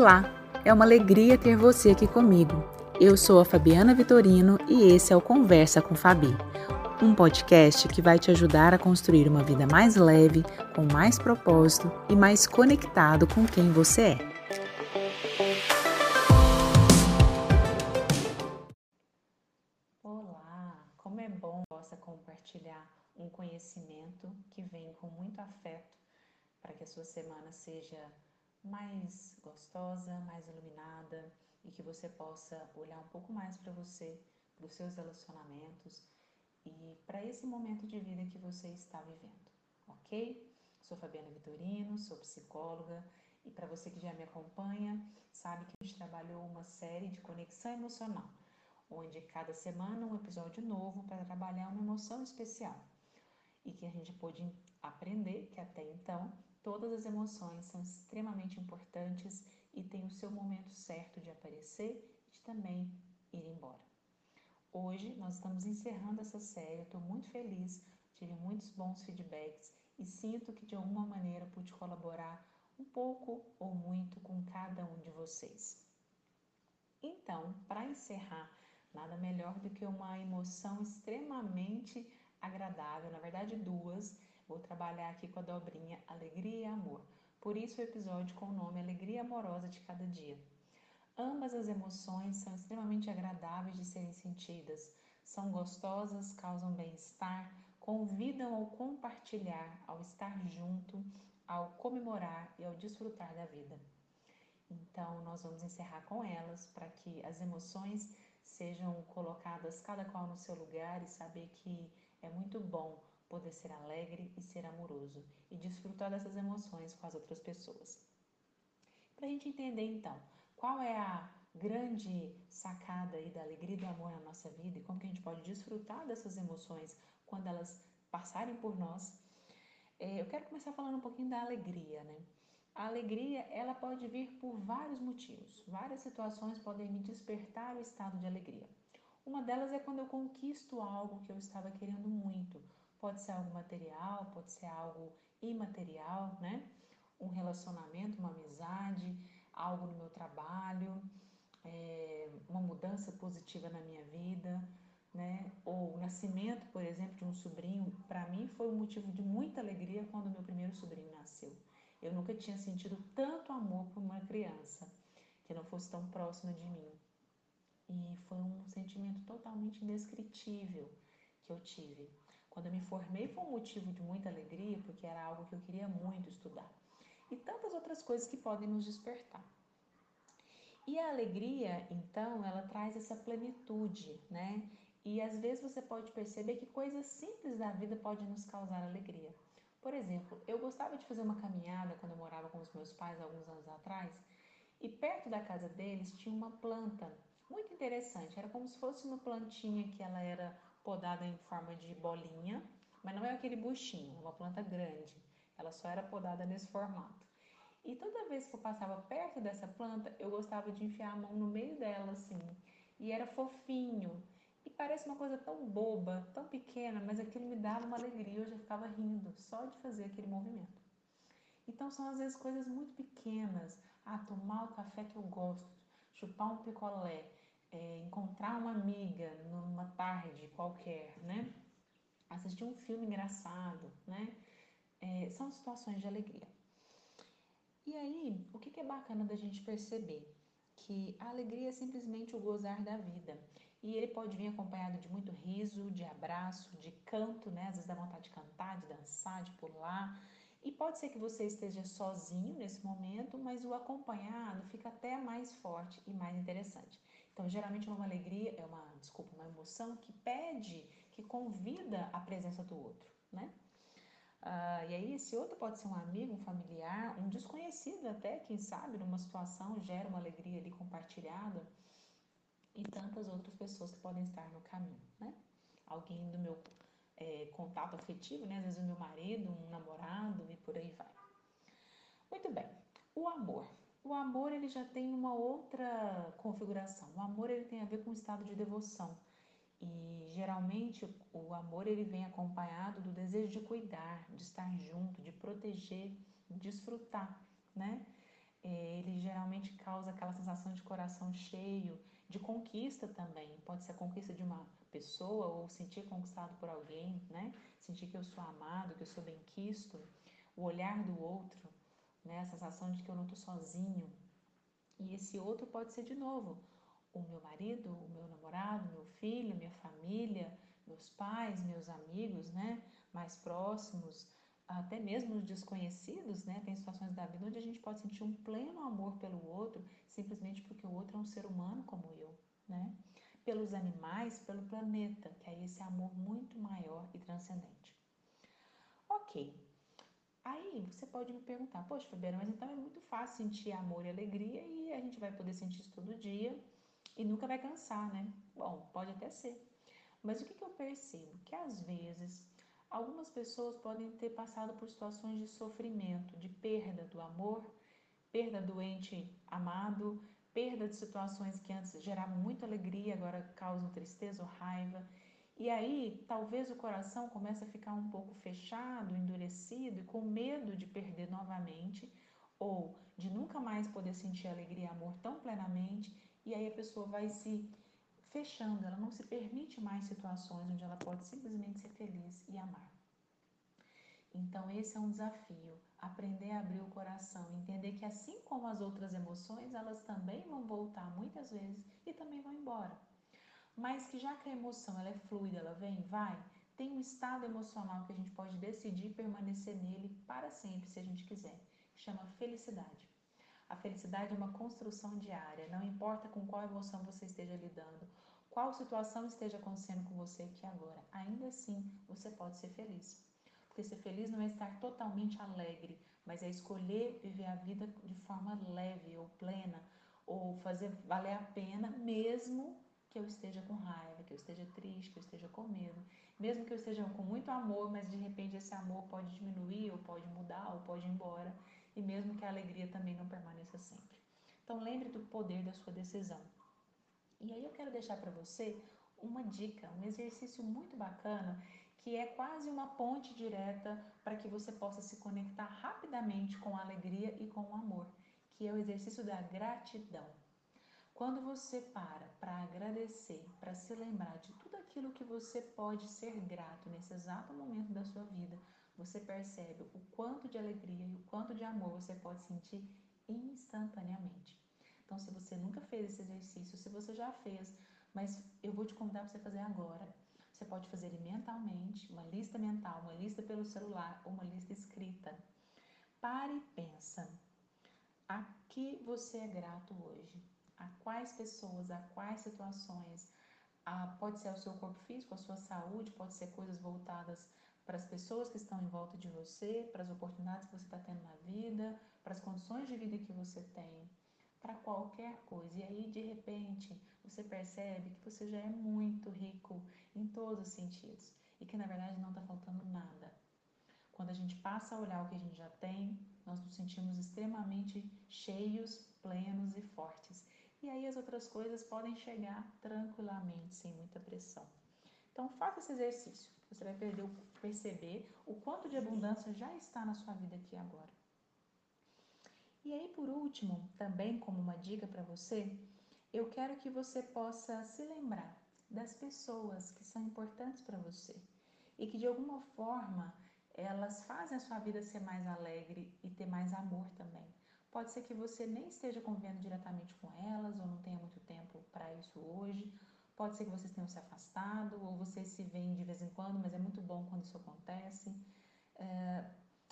Olá, é uma alegria ter você aqui comigo. Eu sou a Fabiana Vitorino e esse é o Conversa com Fabi, um podcast que vai te ajudar a construir uma vida mais leve, com mais propósito e mais conectado com quem você é. Olá, como é bom possa compartilhar um conhecimento que vem com muito afeto para que a sua semana seja mais gostosa, mais iluminada e que você possa olhar um pouco mais para você, para os seus relacionamentos e para esse momento de vida que você está vivendo, ok? Sou Fabiana Vitorino, sou psicóloga e para você que já me acompanha, sabe que a gente trabalhou uma série de conexão emocional, onde cada semana um episódio novo para trabalhar uma emoção especial e que a gente pôde aprender que até então Todas as emoções são extremamente importantes e têm o seu momento certo de aparecer e de também ir embora. Hoje nós estamos encerrando essa série, estou muito feliz, tive muitos bons feedbacks e sinto que de alguma maneira pude colaborar um pouco ou muito com cada um de vocês. Então, para encerrar, nada melhor do que uma emoção extremamente agradável, na verdade duas, Vou trabalhar aqui com a dobrinha alegria e amor. Por isso o episódio com o nome Alegria Amorosa de Cada Dia. Ambas as emoções são extremamente agradáveis de serem sentidas, são gostosas, causam bem-estar, convidam ao compartilhar, ao estar junto, ao comemorar e ao desfrutar da vida. Então, nós vamos encerrar com elas para que as emoções sejam colocadas cada qual no seu lugar e saber que é muito bom poder ser alegre e ser amoroso e desfrutar dessas emoções com as outras pessoas. Para a gente entender então qual é a grande sacada aí da alegria e do amor na nossa vida e como que a gente pode desfrutar dessas emoções quando elas passarem por nós, é, eu quero começar falando um pouquinho da alegria, né? A alegria, ela pode vir por vários motivos. Várias situações podem me despertar o estado de alegria. Uma delas é quando eu conquisto algo que eu estava querendo muito, Pode ser algo material, pode ser algo imaterial, né? Um relacionamento, uma amizade, algo no meu trabalho, é, uma mudança positiva na minha vida, né? Ou o nascimento, por exemplo, de um sobrinho, para mim foi um motivo de muita alegria quando meu primeiro sobrinho nasceu. Eu nunca tinha sentido tanto amor por uma criança que não fosse tão próxima de mim. E foi um sentimento totalmente indescritível que eu tive. Quando eu me formei foi um motivo de muita alegria, porque era algo que eu queria muito estudar. E tantas outras coisas que podem nos despertar. E a alegria, então, ela traz essa plenitude, né? E às vezes você pode perceber que coisas simples da vida podem nos causar alegria. Por exemplo, eu gostava de fazer uma caminhada quando eu morava com os meus pais alguns anos atrás, e perto da casa deles tinha uma planta muito interessante. Era como se fosse uma plantinha que ela era podada em forma de bolinha, mas não é aquele buchinho, é uma planta grande. Ela só era podada nesse formato. E toda vez que eu passava perto dessa planta, eu gostava de enfiar a mão no meio dela assim. E era fofinho. E parece uma coisa tão boba, tão pequena, mas aquilo me dava uma alegria. Eu já ficava rindo só de fazer aquele movimento. Então são às vezes coisas muito pequenas. Ah, tomar o café que eu gosto, chupar um picolé, é, encontrar uma amiga numa tarde qualquer, né? Assistir um filme engraçado, né? É, são situações de alegria. E aí, o que, que é bacana da gente perceber? Que a alegria é simplesmente o gozar da vida. E ele pode vir acompanhado de muito riso, de abraço, de canto, né? Às vezes dá vontade de cantar, de dançar, de pular. E pode ser que você esteja sozinho nesse momento, mas o acompanhado fica até mais forte e mais interessante. Então, geralmente uma alegria é uma, desculpa, uma emoção que pede, que convida a presença do outro, né? Ah, e aí esse outro pode ser um amigo, um familiar, um desconhecido até, quem sabe, numa situação gera uma alegria ali compartilhada e tantas outras pessoas que podem estar no caminho, né? Alguém do meu é, contato afetivo, né? Às vezes o meu marido, um namorado e por aí vai. Muito bem, o amor. O amor ele já tem uma outra configuração. O amor ele tem a ver com o estado de devoção. E geralmente o amor ele vem acompanhado do desejo de cuidar, de estar junto, de proteger, de desfrutar, né? É, ele geralmente causa aquela sensação de coração cheio, de conquista também. Pode ser a conquista de uma pessoa ou sentir conquistado por alguém, né? Sentir que eu sou amado, que eu sou bem-quisto, o olhar do outro, né? A sensação de que eu não estou sozinho. E esse outro pode ser de novo o meu marido, o meu namorado, meu filho, minha família, meus pais, meus amigos, né? Mais próximos, até mesmo os desconhecidos, né? Tem situações da vida onde a gente pode sentir um pleno amor pelo outro, simplesmente porque o outro é um ser humano como eu, né? Pelos animais, pelo planeta, que é esse amor muito maior e transcendente. Ok. Aí você pode me perguntar, poxa, Fabiana, mas então é muito fácil sentir amor e alegria e a gente vai poder sentir isso todo dia e nunca vai cansar, né? Bom, pode até ser. Mas o que, que eu percebo? Que às vezes Algumas pessoas podem ter passado por situações de sofrimento, de perda do amor, perda do ente amado, perda de situações que antes geravam muita alegria, agora causam tristeza ou raiva. E aí, talvez o coração comece a ficar um pouco fechado, endurecido e com medo de perder novamente ou de nunca mais poder sentir alegria e amor tão plenamente, e aí a pessoa vai se fechando, ela não se permite mais situações onde ela pode simplesmente ser feliz e amar. Então, esse é um desafio, aprender a abrir o coração, entender que assim como as outras emoções, elas também vão voltar muitas vezes e também vão embora. Mas que já que a emoção ela é fluida, ela vem, vai, tem um estado emocional que a gente pode decidir permanecer nele para sempre, se a gente quiser, chama felicidade. A felicidade é uma construção diária, não importa com qual emoção você esteja lidando, qual situação esteja acontecendo com você aqui agora, ainda assim você pode ser feliz. Porque ser feliz não é estar totalmente alegre, mas é escolher viver a vida de forma leve ou plena, ou fazer valer a pena, mesmo que eu esteja com raiva, que eu esteja triste, que eu esteja com medo. Mesmo que eu esteja com muito amor, mas de repente esse amor pode diminuir, ou pode mudar, ou pode ir embora e mesmo que a alegria também não permaneça sempre. Então lembre do poder da sua decisão. E aí eu quero deixar para você uma dica, um exercício muito bacana que é quase uma ponte direta para que você possa se conectar rapidamente com a alegria e com o amor, que é o exercício da gratidão. Quando você para para agradecer, para se lembrar de tudo aquilo que você pode ser grato nesse exato momento da sua vida, você percebe o quanto de alegria e o quanto de amor você pode sentir instantaneamente. Então, se você nunca fez esse exercício, se você já fez, mas eu vou te convidar para você fazer agora. Você pode fazer ele mentalmente, uma lista mental, uma lista pelo celular ou uma lista escrita. Pare e pensa. A que você é grato hoje? A quais pessoas, a quais situações? A, pode ser o seu corpo físico, a sua saúde, pode ser coisas voltadas para as pessoas que estão em volta de você, para as oportunidades que você está tendo na vida, para as condições de vida que você tem, para qualquer coisa. E aí, de repente, você percebe que você já é muito rico em todos os sentidos e que na verdade não está faltando nada. Quando a gente passa a olhar o que a gente já tem, nós nos sentimos extremamente cheios, plenos e fortes. E aí as outras coisas podem chegar tranquilamente, sem muita pressão. Então, faça esse exercício. Você vai perceber o quanto de abundância já está na sua vida aqui agora. E aí, por último, também como uma dica para você, eu quero que você possa se lembrar das pessoas que são importantes para você e que de alguma forma elas fazem a sua vida ser mais alegre e ter mais amor também. Pode ser que você nem esteja convivendo diretamente com elas ou não tenha muito tempo para isso hoje, Pode ser que vocês tenham se afastado ou vocês se veem de vez em quando, mas é muito bom quando isso acontece. É,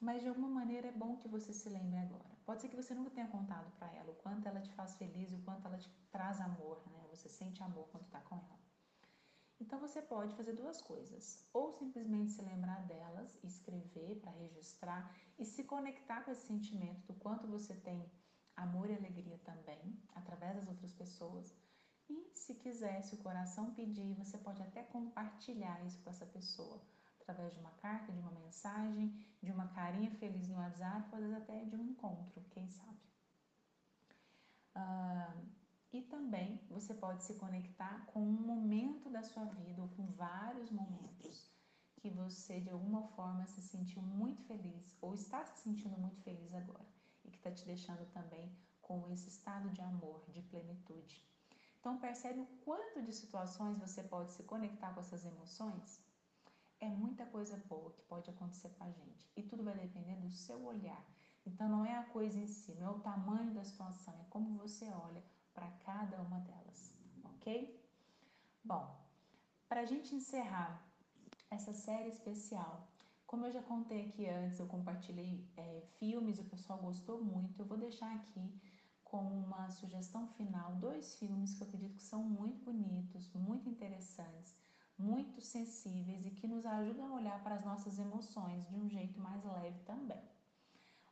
mas de alguma maneira é bom que você se lembre agora. Pode ser que você nunca tenha contado para ela o quanto ela te faz feliz e o quanto ela te traz amor, né? Você sente amor quando está com ela. Então você pode fazer duas coisas: ou simplesmente se lembrar delas, escrever para registrar e se conectar com esse sentimento do quanto você tem amor e alegria também através das outras pessoas e se quiser, se o coração pedir, você pode até compartilhar isso com essa pessoa, através de uma carta, de uma mensagem, de uma carinha feliz no WhatsApp, ou até de um encontro, quem sabe. Uh, e também você pode se conectar com um momento da sua vida, ou com vários momentos, que você de alguma forma se sentiu muito feliz, ou está se sentindo muito feliz agora. e que está te deixando também com esse estado de amor, de plenitude. Então percebe o quanto de situações você pode se conectar com essas emoções? É muita coisa boa que pode acontecer com a gente e tudo vai depender do seu olhar. Então não é a coisa em si, não é o tamanho da situação, é como você olha para cada uma delas, ok? Bom, para a gente encerrar essa série especial, como eu já contei aqui antes, eu compartilhei é, filmes o pessoal gostou muito, eu vou deixar aqui como uma sugestão final dois filmes que eu acredito que são muito bonitos, muito interessantes, muito sensíveis e que nos ajudam a olhar para as nossas emoções de um jeito mais leve também.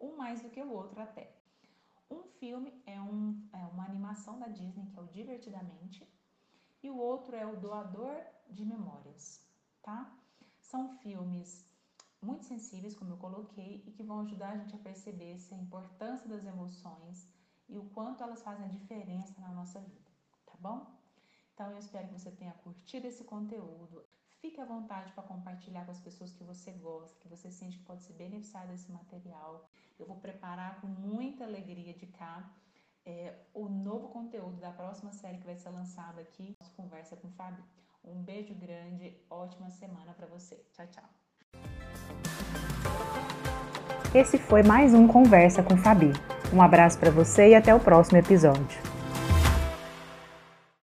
Um mais do que o outro até. Um filme é, um, é uma animação da Disney, que é o Divertidamente, e o outro é o Doador de Memórias, tá? São filmes muito sensíveis, como eu coloquei, e que vão ajudar a gente a perceber a importância das emoções e o quanto elas fazem a diferença na nossa vida, tá bom? Então eu espero que você tenha curtido esse conteúdo. Fique à vontade para compartilhar com as pessoas que você gosta, que você sente que pode se beneficiar desse material. Eu vou preparar com muita alegria de cá é, o novo conteúdo da próxima série que vai ser lançada aqui, Conversa com Fabi. Um beijo grande, ótima semana para você. Tchau, tchau. Esse foi mais um Conversa com Fabi. Um abraço para você e até o próximo episódio.